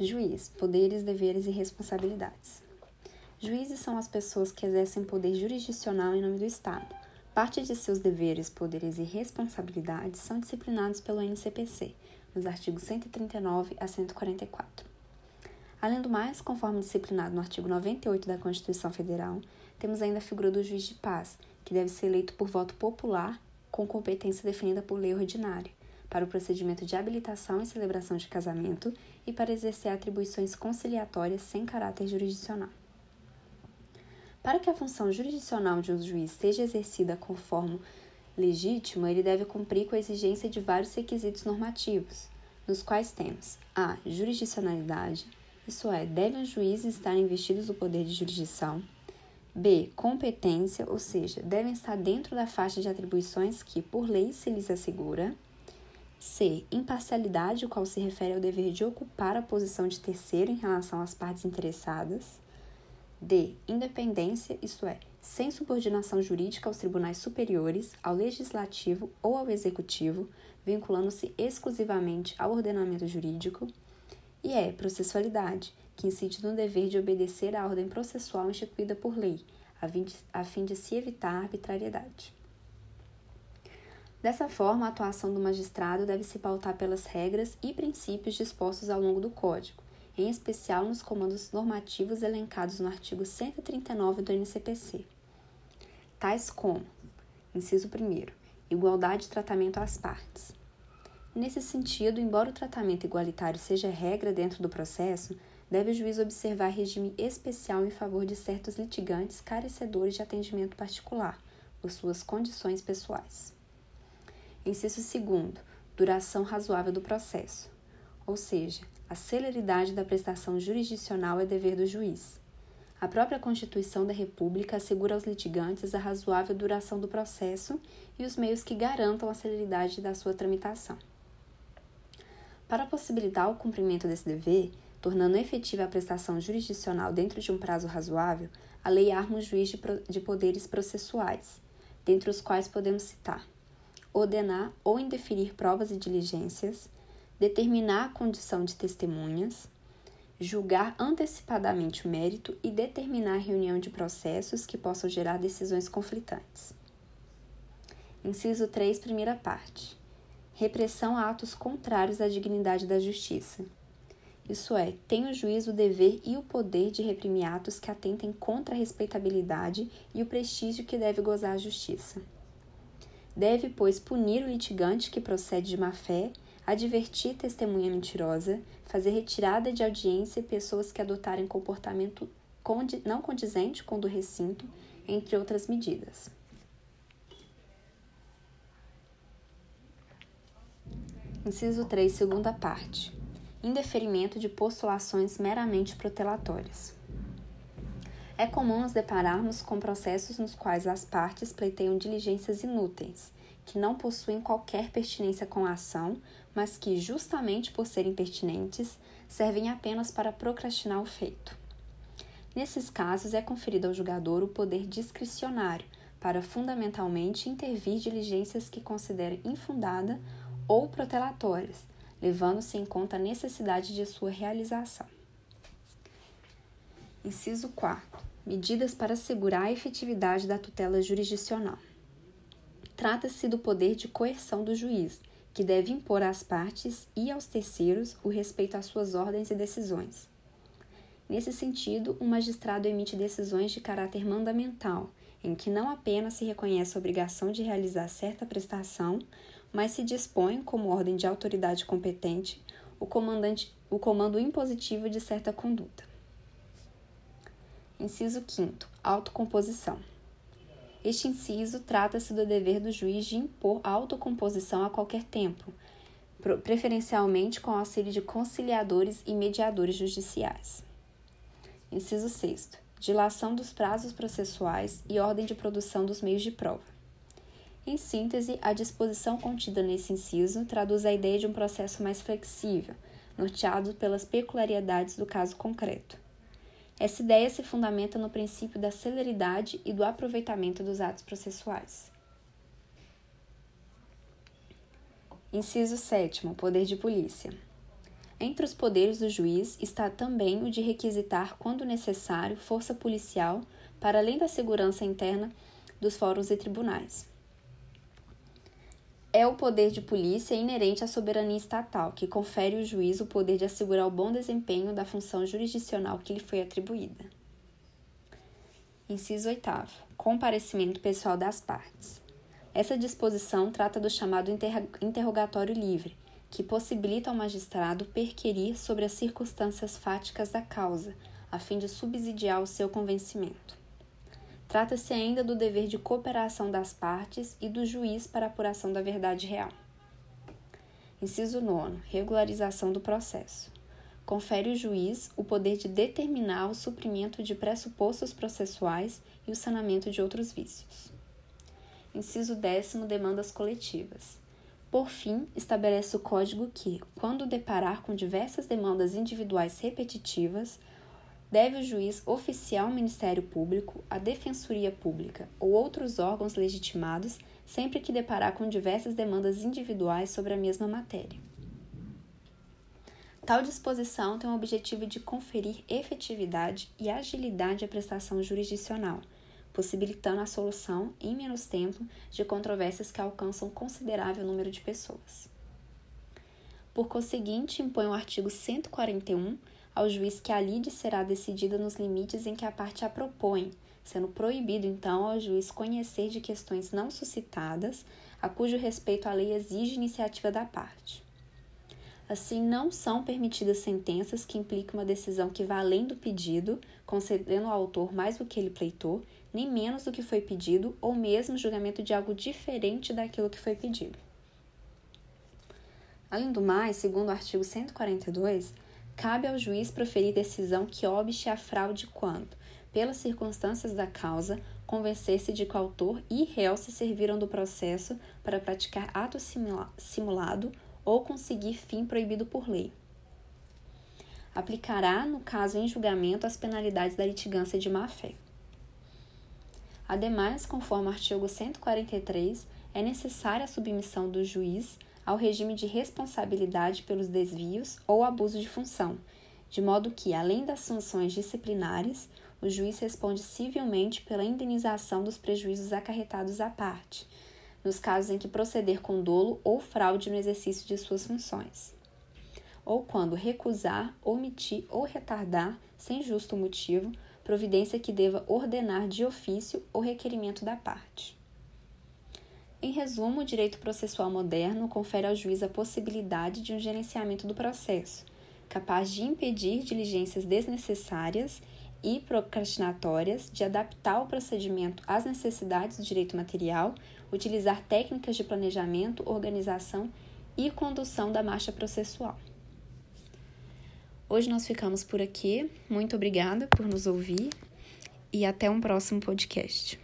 Juiz, poderes, deveres e responsabilidades. Juízes são as pessoas que exercem poder jurisdicional em nome do Estado. Parte de seus deveres, poderes e responsabilidades são disciplinados pelo NCPC, nos artigos 139 a 144. Além do mais, conforme disciplinado no artigo 98 da Constituição Federal, temos ainda a figura do juiz de paz, que deve ser eleito por voto popular com competência definida por lei ordinária, para o procedimento de habilitação e celebração de casamento e para exercer atribuições conciliatórias sem caráter jurisdicional. Para que a função jurisdicional de um juiz seja exercida conforme legítimo, ele deve cumprir com a exigência de vários requisitos normativos, nos quais temos a jurisdicionalidade, isso é, devem os juízes estar investidos do poder de jurisdição, b. competência, ou seja, devem estar dentro da faixa de atribuições que, por lei, se lhes assegura, c. imparcialidade, o qual se refere ao dever de ocupar a posição de terceiro em relação às partes interessadas, D. Independência, isto é, sem subordinação jurídica aos tribunais superiores, ao legislativo ou ao executivo, vinculando-se exclusivamente ao ordenamento jurídico. E E. Processualidade, que incide no dever de obedecer à ordem processual instituída por lei, a fim de se evitar a arbitrariedade. Dessa forma, a atuação do magistrado deve se pautar pelas regras e princípios dispostos ao longo do Código, em especial nos comandos normativos elencados no artigo 139 do NCPC, tais como: inciso 1, igualdade de tratamento às partes. Nesse sentido, embora o tratamento igualitário seja regra dentro do processo, deve o juiz observar regime especial em favor de certos litigantes carecedores de atendimento particular, por suas condições pessoais. Inciso 2. Duração razoável do processo. Ou seja, a celeridade da prestação jurisdicional é dever do juiz. A própria Constituição da República assegura aos litigantes a razoável duração do processo e os meios que garantam a celeridade da sua tramitação. Para possibilitar o cumprimento desse dever, tornando efetiva a prestação jurisdicional dentro de um prazo razoável, a lei arma o juiz de poderes processuais, dentre os quais podemos citar ordenar ou indeferir provas e diligências, determinar a condição de testemunhas, julgar antecipadamente o mérito e determinar a reunião de processos que possam gerar decisões conflitantes. Inciso 3, primeira parte. Repressão a atos contrários à dignidade da justiça. Isso é, tem o juiz o dever e o poder de reprimir atos que atentem contra a respeitabilidade e o prestígio que deve gozar a justiça. Deve, pois, punir o litigante que procede de má fé advertir testemunha mentirosa, fazer retirada de audiência pessoas que adotarem comportamento não condizente com o do recinto, entre outras medidas. Inciso 3, segunda parte. Indeferimento de postulações meramente protelatórias. É comum nos depararmos com processos nos quais as partes pleiteiam diligências inúteis, que não possuem qualquer pertinência com a ação, mas que, justamente por serem pertinentes, servem apenas para procrastinar o feito. Nesses casos, é conferido ao julgador o poder discricionário para, fundamentalmente, intervir diligências que considere infundada ou protelatórias, levando-se em conta a necessidade de sua realização. Inciso 4. Medidas para assegurar a efetividade da tutela jurisdicional. Trata-se do poder de coerção do juiz, que deve impor às partes e aos terceiros o respeito às suas ordens e decisões. Nesse sentido, o magistrado emite decisões de caráter mandamental, em que não apenas se reconhece a obrigação de realizar certa prestação, mas se dispõe, como ordem de autoridade competente, o, comandante, o comando impositivo de certa conduta. Inciso 5. Autocomposição. Este inciso trata-se do dever do juiz de impor autocomposição a qualquer tempo, preferencialmente com auxílio de conciliadores e mediadores judiciais. Inciso 6. Dilação dos prazos processuais e ordem de produção dos meios de prova. Em síntese, a disposição contida nesse inciso traduz a ideia de um processo mais flexível, norteado pelas peculiaridades do caso concreto. Essa ideia se fundamenta no princípio da celeridade e do aproveitamento dos atos processuais. Inciso 7. Poder de polícia. Entre os poderes do juiz está também o de requisitar, quando necessário, força policial para além da segurança interna dos fóruns e tribunais. É o poder de polícia inerente à soberania estatal, que confere ao juiz o poder de assegurar o bom desempenho da função jurisdicional que lhe foi atribuída. Inciso 8. Comparecimento pessoal das partes. Essa disposição trata do chamado interrogatório livre, que possibilita ao magistrado perquerir sobre as circunstâncias fáticas da causa, a fim de subsidiar o seu convencimento. Trata-se ainda do dever de cooperação das partes e do juiz para apuração da verdade real. Inciso 9. Regularização do processo. Confere ao juiz o poder de determinar o suprimento de pressupostos processuais e o sanamento de outros vícios. Inciso 10. Demandas coletivas. Por fim, estabelece o código que, quando deparar com diversas demandas individuais repetitivas, deve o juiz oficiar ao Ministério Público, a Defensoria Pública ou outros órgãos legitimados sempre que deparar com diversas demandas individuais sobre a mesma matéria. Tal disposição tem o objetivo de conferir efetividade e agilidade à prestação jurisdicional possibilitando a solução, em menos tempo, de controvérsias que alcançam considerável número de pessoas. Por conseguinte, impõe o artigo 141 ao juiz que a lide será decidida nos limites em que a parte a propõe, sendo proibido então ao juiz conhecer de questões não suscitadas, a cujo respeito a lei exige iniciativa da parte. Assim, não são permitidas sentenças que impliquem uma decisão que vá além do pedido, concedendo ao autor mais do que ele pleitou, nem menos do que foi pedido, ou mesmo julgamento de algo diferente daquilo que foi pedido. Além do mais, segundo o artigo 142, cabe ao juiz proferir decisão que obste a fraude quando, pelas circunstâncias da causa, convencer-se de que o autor e réu se serviram do processo para praticar ato simulado ou conseguir fim proibido por lei. Aplicará, no caso em julgamento, as penalidades da litigância de má-fé. Ademais, conforme o artigo 143, é necessária a submissão do juiz ao regime de responsabilidade pelos desvios ou abuso de função, de modo que, além das sanções disciplinares, o juiz responde civilmente pela indenização dos prejuízos acarretados à parte, nos casos em que proceder com dolo ou fraude no exercício de suas funções, ou quando recusar, omitir ou retardar, sem justo motivo, providência que deva ordenar de ofício ou requerimento da parte. Em resumo, o direito processual moderno confere ao juiz a possibilidade de um gerenciamento do processo, capaz de impedir diligências desnecessárias e procrastinatórias, de adaptar o procedimento às necessidades do direito material, utilizar técnicas de planejamento, organização e condução da marcha processual. Hoje nós ficamos por aqui. Muito obrigada por nos ouvir e até um próximo podcast.